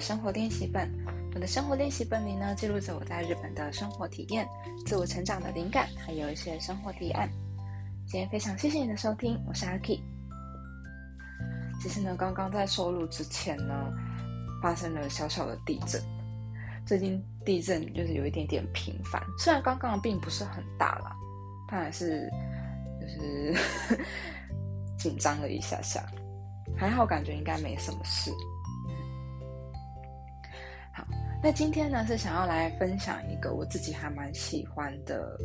生活练习本。我的生活练习本里呢，记录着我在日本的生活体验、自我成长的灵感，还有一些生活提案。今天非常谢谢你的收听，我是阿 K。其实呢，刚刚在收录之前呢，发生了小小的地震。最近地震就是有一点点频繁，虽然刚刚并不是很大啦，但还是就是 紧张了一下下。还好，感觉应该没什么事。那今天呢是想要来分享一个我自己还蛮喜欢的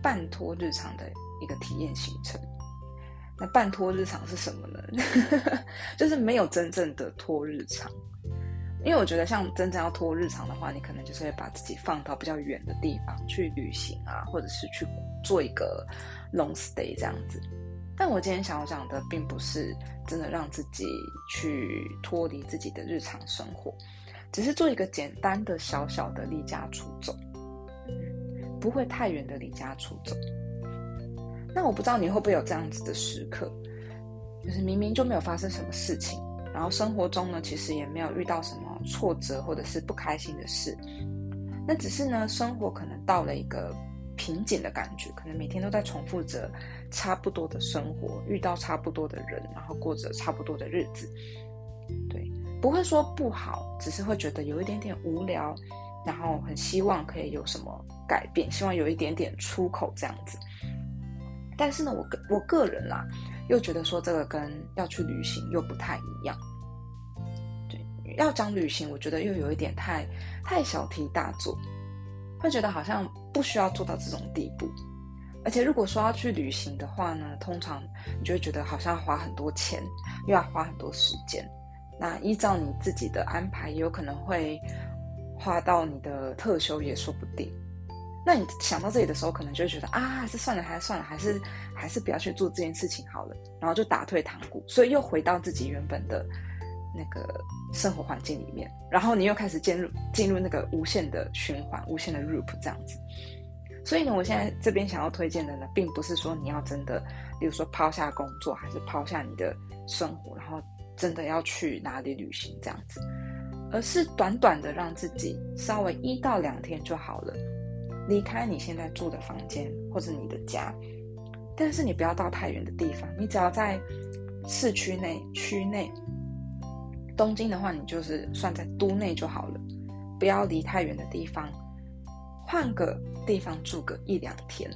半托日常的一个体验行程。那半托日常是什么呢？就是没有真正的托日常，因为我觉得像真正要托日常的话，你可能就是会把自己放到比较远的地方去旅行啊，或者是去做一个 long stay 这样子。但我今天想要讲的，并不是真的让自己去脱离自己的日常生活，只是做一个简单的小小的离家出走，不会太远的离家出走。那我不知道你会不会有这样子的时刻，就是明明就没有发生什么事情，然后生活中呢，其实也没有遇到什么挫折或者是不开心的事，那只是呢，生活可能到了一个。瓶颈的感觉，可能每天都在重复着差不多的生活，遇到差不多的人，然后过着差不多的日子。不会说不好，只是会觉得有一点点无聊，然后很希望可以有什么改变，希望有一点点出口这样子。但是呢，我个我个人啦，又觉得说这个跟要去旅行又不太一样。对，要讲旅行，我觉得又有一点太太小题大做。会觉得好像不需要做到这种地步，而且如果说要去旅行的话呢，通常你就会觉得好像要花很多钱，又要花很多时间。那依照你自己的安排，也有可能会花到你的特休也说不定。那你想到这里的时候，可能就觉得啊，还是算了，还是算了，还是还是不要去做这件事情好了，然后就打退堂鼓，所以又回到自己原本的。那个生活环境里面，然后你又开始进入进入那个无限的循环、无限的 loop 这样子。所以呢，我现在这边想要推荐的呢，并不是说你要真的，比如说抛下工作，还是抛下你的生活，然后真的要去哪里旅行这样子，而是短短的让自己稍微一到两天就好了，离开你现在住的房间或者你的家，但是你不要到太远的地方，你只要在市区内、区内。东京的话，你就是算在都内就好了，不要离太远的地方，换个地方住个一两天。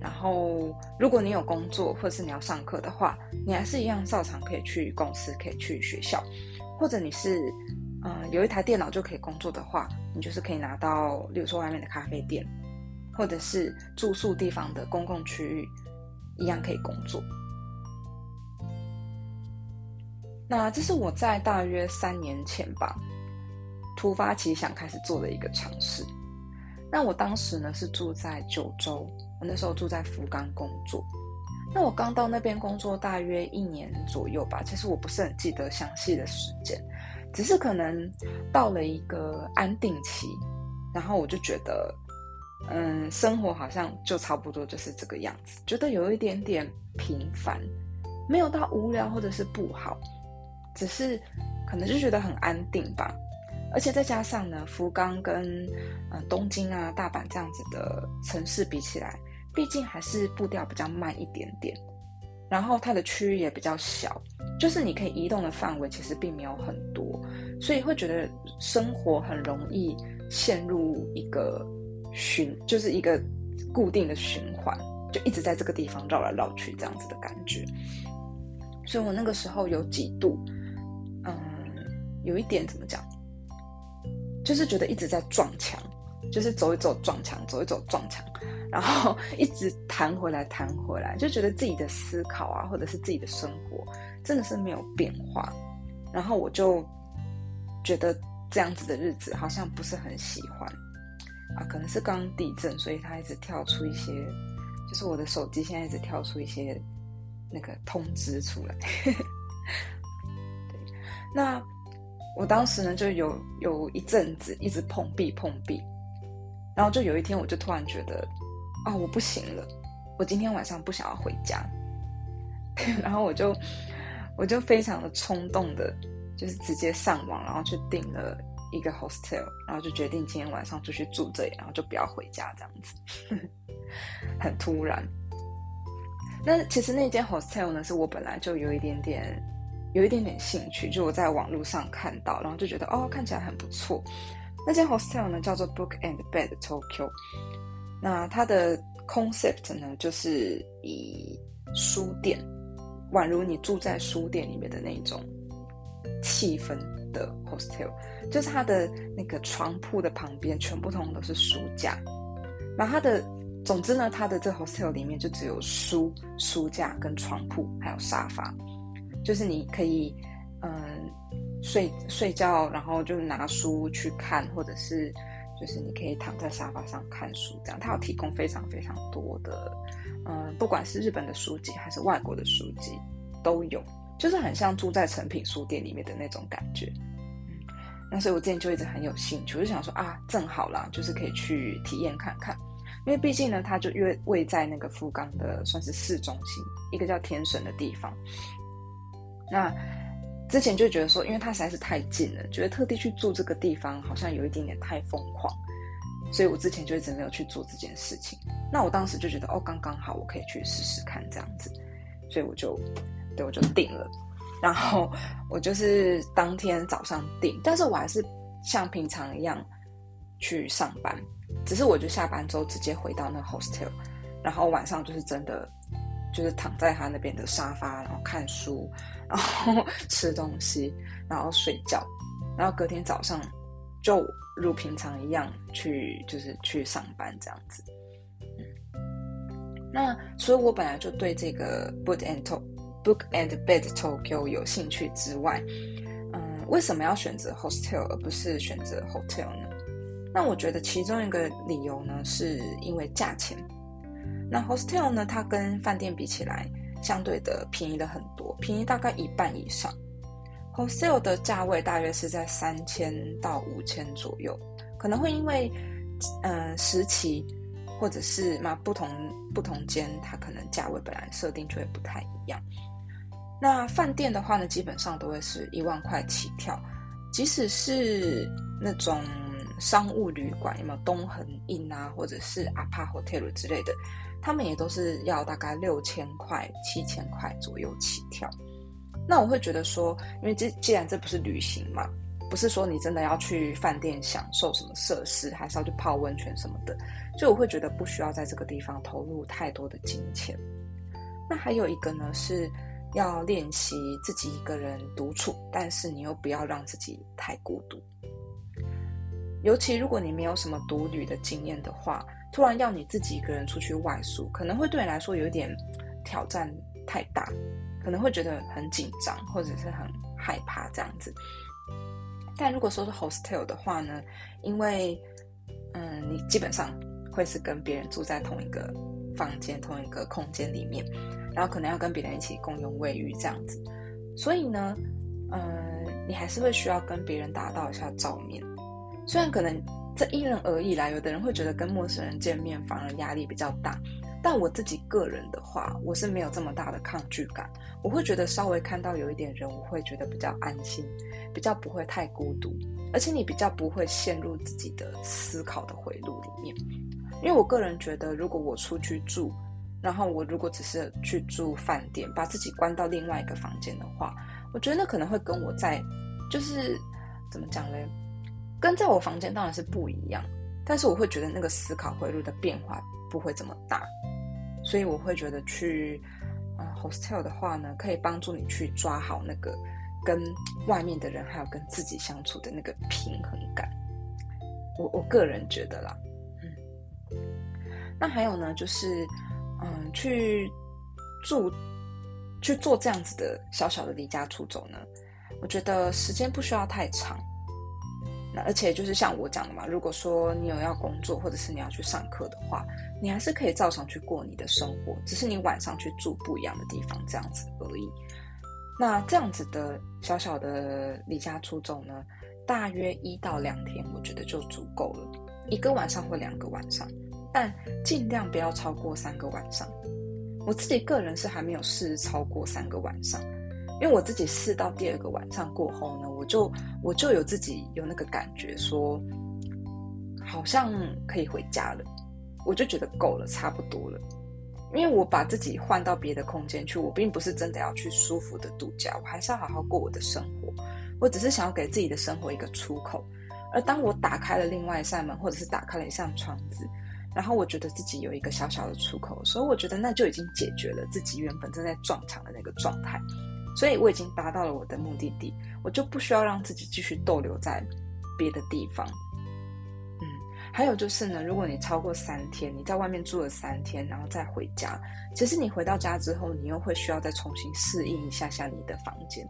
然后，如果你有工作或者是你要上课的话，你还是一样照常可以去公司，可以去学校，或者你是嗯有一台电脑就可以工作的话，你就是可以拿到，例如说外面的咖啡店，或者是住宿地方的公共区域，一样可以工作。那这是我在大约三年前吧，突发奇想开始做的一个尝试。那我当时呢是住在九州，我那时候住在福冈工作。那我刚到那边工作大约一年左右吧，其实我不是很记得详细的时间，只是可能到了一个安定期，然后我就觉得，嗯，生活好像就差不多就是这个样子，觉得有一点点平凡，没有到无聊或者是不好。只是可能就觉得很安定吧，而且再加上呢，福冈跟嗯东京啊、大阪这样子的城市比起来，毕竟还是步调比较慢一点点，然后它的区域也比较小，就是你可以移动的范围其实并没有很多，所以会觉得生活很容易陷入一个循，就是一个固定的循环，就一直在这个地方绕来绕去这样子的感觉，所以我那个时候有几度。嗯有一点怎么讲，就是觉得一直在撞墙，就是走一走撞墙，走一走撞墙，然后一直弹回来弹回来，就觉得自己的思考啊，或者是自己的生活，真的是没有变化。然后我就觉得这样子的日子好像不是很喜欢啊，可能是刚地震，所以它一直跳出一些，就是我的手机现在一直跳出一些那个通知出来。对，那。我当时呢，就有有一阵子一直碰壁碰壁，然后就有一天，我就突然觉得，啊，我不行了，我今天晚上不想要回家，然后我就我就非常的冲动的就是直接上网，然后去订了一个 hostel，然后就决定今天晚上就去住这里，然后就不要回家这样子，很突然。那其实那间 hostel 呢，是我本来就有一点点有一点点兴趣，就我在网络上看到，然后就觉得哦，看起来很不错。那间 hostel 呢，叫做 Book and Bed Tokyo。那它的 concept 呢，就是以书店，宛如你住在书店里面的那种气氛的 hostel，就是它的那个床铺的旁边全部通都是书架。那它的，总之呢，它的这 hostel 里面就只有书、书架跟床铺，还有沙发，就是你可以嗯睡睡觉，然后就拿书去看，或者是。就是你可以躺在沙发上看书，这样它有提供非常非常多的，嗯，不管是日本的书籍还是外国的书籍都有，就是很像住在成品书店里面的那种感觉。嗯，那所以我之前就一直很有兴趣，我就想说啊，正好啦，就是可以去体验看看，因为毕竟呢，它就约位在那个福冈的算是市中心，一个叫天神的地方。那之前就觉得说，因为它实在是太近了，觉得特地去住这个地方好像有一点点太疯狂，所以我之前就一直没有去做这件事情。那我当时就觉得，哦，刚刚好，我可以去试试看这样子，所以我就，对我就定了。然后我就是当天早上订，但是我还是像平常一样去上班，只是我就下班之后直接回到那 hostel，然后晚上就是真的。就是躺在他那边的沙发，然后看书，然后 吃东西，然后睡觉，然后隔天早上就如平常一样去，就是去上班这样子。那所以我本来就对这个 Book and Book and Bed Tokyo 有兴趣之外，嗯，为什么要选择 hostel 而不是选择 hotel 呢？那我觉得其中一个理由呢，是因为价钱。那 hostel 呢？它跟饭店比起来，相对的便宜了很多，便宜大概一半以上。hostel 的价位大约是在三千到五千左右，可能会因为嗯时期或者是嘛不同不同间，它可能价位本来设定就会不太一样。那饭店的话呢，基本上都会是一万块起跳，即使是那种商务旅馆，有没有东恒印啊，或者是 Apa Hotel 之类的。他们也都是要大概六千块、七千块左右起跳。那我会觉得说，因为这既然这不是旅行嘛，不是说你真的要去饭店享受什么设施，还是要去泡温泉什么的，所以我会觉得不需要在这个地方投入太多的金钱。那还有一个呢，是要练习自己一个人独处，但是你又不要让自己太孤独。尤其如果你没有什么独旅的经验的话。突然要你自己一个人出去外宿，可能会对你来说有点挑战太大，可能会觉得很紧张或者是很害怕这样子。但如果说是 hostel 的话呢，因为嗯，你基本上会是跟别人住在同一个房间、同一个空间里面，然后可能要跟别人一起共用卫浴这样子，所以呢，嗯，你还是会需要跟别人打道一下照面，虽然可能。这因人而异啦，有的人会觉得跟陌生人见面反而压力比较大，但我自己个人的话，我是没有这么大的抗拒感。我会觉得稍微看到有一点人，我会觉得比较安心，比较不会太孤独，而且你比较不会陷入自己的思考的回路里面。因为我个人觉得，如果我出去住，然后我如果只是去住饭店，把自己关到另外一个房间的话，我觉得那可能会跟我在，就是怎么讲嘞？跟在我房间当然是不一样，但是我会觉得那个思考回路的变化不会这么大，所以我会觉得去啊 hostel 的话呢，可以帮助你去抓好那个跟外面的人还有跟自己相处的那个平衡感。我我个人觉得啦，嗯，那还有呢，就是嗯去住去做这样子的小小的离家出走呢，我觉得时间不需要太长。而且就是像我讲的嘛，如果说你有要工作或者是你要去上课的话，你还是可以照常去过你的生活，只是你晚上去住不一样的地方这样子而已。那这样子的小小的离家出走呢，大约一到两天，我觉得就足够了，一个晚上或两个晚上，但尽量不要超过三个晚上。我自己个人是还没有试超过三个晚上，因为我自己试到第二个晚上过后呢，我就我就有自己有那个感觉，说好像可以回家了，我就觉得够了，差不多了。因为我把自己换到别的空间去，我并不是真的要去舒服的度假，我还是要好好过我的生活。我只是想要给自己的生活一个出口。而当我打开了另外一扇门，或者是打开了一扇窗子，然后我觉得自己有一个小小的出口，所以我觉得那就已经解决了自己原本正在撞墙的那个状态。所以我已经达到了我的目的地，我就不需要让自己继续逗留在别的地方。嗯还有就是呢，如果你超过三天，你在外面住了三天，然后再回家，其实你回到家之后，你又会需要再重新适应一下下你的房间。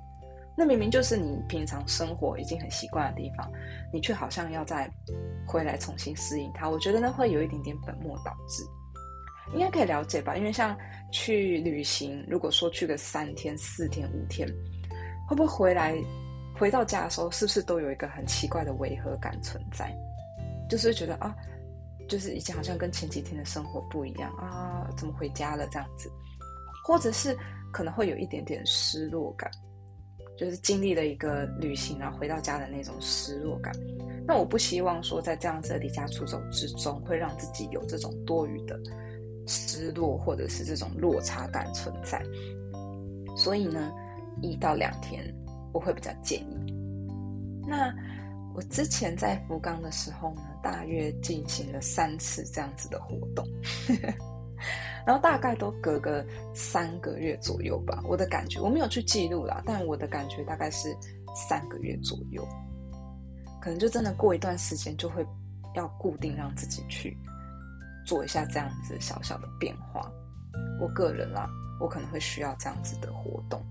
那明明就是你平常生活已经很习惯的地方，你却好像要再回来重新适应它。我觉得呢会有一点点本末倒置，应该可以了解吧？因为像去旅行，如果说去个三天、四天、五天，会不会回来回到家的时候，是不是都有一个很奇怪的违和感存在？就是觉得啊，就是以前好像跟前几天的生活不一样啊，怎么回家了这样子，或者是可能会有一点点失落感，就是经历了一个旅行然后回到家的那种失落感。那我不希望说在这样子的离家出走之中，会让自己有这种多余的失落或者是这种落差感存在。所以呢，一到两天我会比较建议。那我之前在福冈的时候呢。大约进行了三次这样子的活动，然后大概都隔个三个月左右吧。我的感觉我没有去记录啦，但我的感觉大概是三个月左右，可能就真的过一段时间就会要固定让自己去做一下这样子小小的变化。我个人啦，我可能会需要这样子的活动。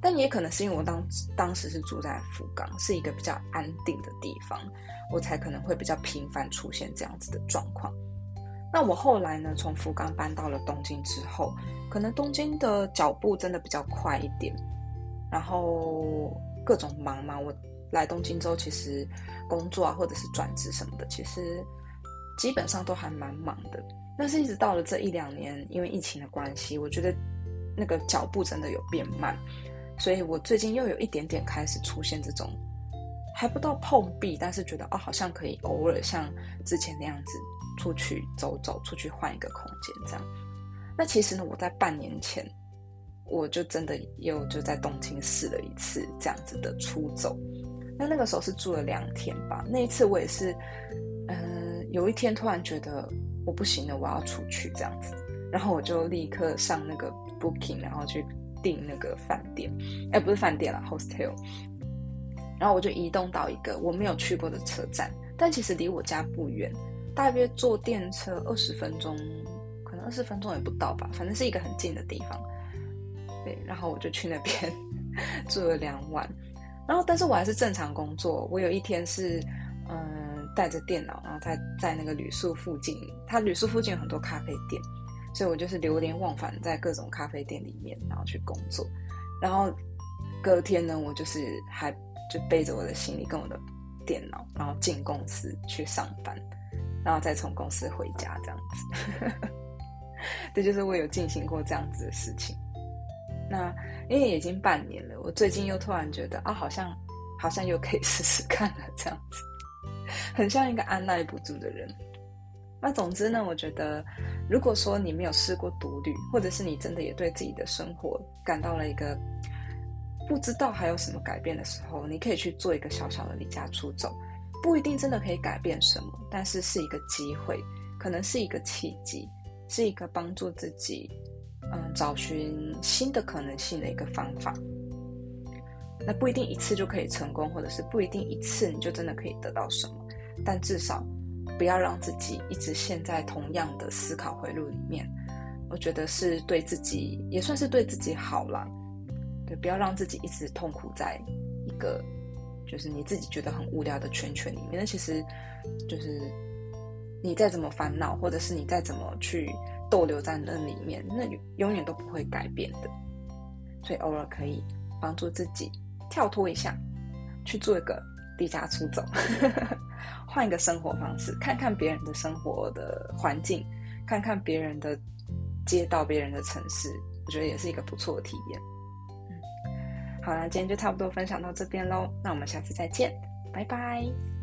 但也可能是因为我当当时是住在福冈，是一个比较安定的地方，我才可能会比较频繁出现这样子的状况。那我后来呢，从福冈搬到了东京之后，可能东京的脚步真的比较快一点，然后各种忙嘛。我来东京之后，其实工作啊，或者是转职什么的，其实基本上都还蛮忙的。但是一直到了这一两年，因为疫情的关系，我觉得那个脚步真的有变慢。所以我最近又有一点点开始出现这种还不到碰壁，但是觉得哦，好像可以偶尔像之前那样子出去走走，出去换一个空间这样。那其实呢，我在半年前我就真的又就在东京试了一次这样子的出走。那那个时候是住了两天吧。那一次我也是，嗯，有一天突然觉得我不行了，我要出去这样子，然后我就立刻上那个 Booking，然后去。订那个饭店，哎，不是饭店了，hostel。然后我就移动到一个我没有去过的车站，但其实离我家不远，大约坐电车二十分钟，可能二十分钟也不到吧，反正是一个很近的地方。对，然后我就去那边 住了两晚。然后，但是我还是正常工作。我有一天是，嗯，带着电脑，然后在在那个旅宿附近，它旅宿附近有很多咖啡店。所以我就是流连忘返在各种咖啡店里面，然后去工作。然后隔天呢，我就是还就背着我的行李跟我的电脑，然后进公司去上班，然后再从公司回家这样子。这就是我有进行过这样子的事情。那因为已经半年了，我最近又突然觉得啊，好像好像又可以试试看了，这样子，很像一个按耐不住的人。那总之呢，我觉得，如果说你没有试过独旅，或者是你真的也对自己的生活感到了一个不知道还有什么改变的时候，你可以去做一个小小的离家出走，不一定真的可以改变什么，但是是一个机会，可能是一个契机，是一个帮助自己嗯找寻新的可能性的一个方法。那不一定一次就可以成功，或者是不一定一次你就真的可以得到什么，但至少。不要让自己一直陷在同样的思考回路里面，我觉得是对自己也算是对自己好了。对，不要让自己一直痛苦在一个就是你自己觉得很无聊的圈圈里面。那其实就是你再怎么烦恼，或者是你再怎么去逗留在那里面，那永远都不会改变的。所以偶尔可以帮助自己跳脱一下，去做一个离家出走。换一个生活方式，看看别人的生活的环境，看看别人的街道、别人的城市，我觉得也是一个不错的体验。嗯，好啦，今天就差不多分享到这边喽，那我们下次再见，拜拜。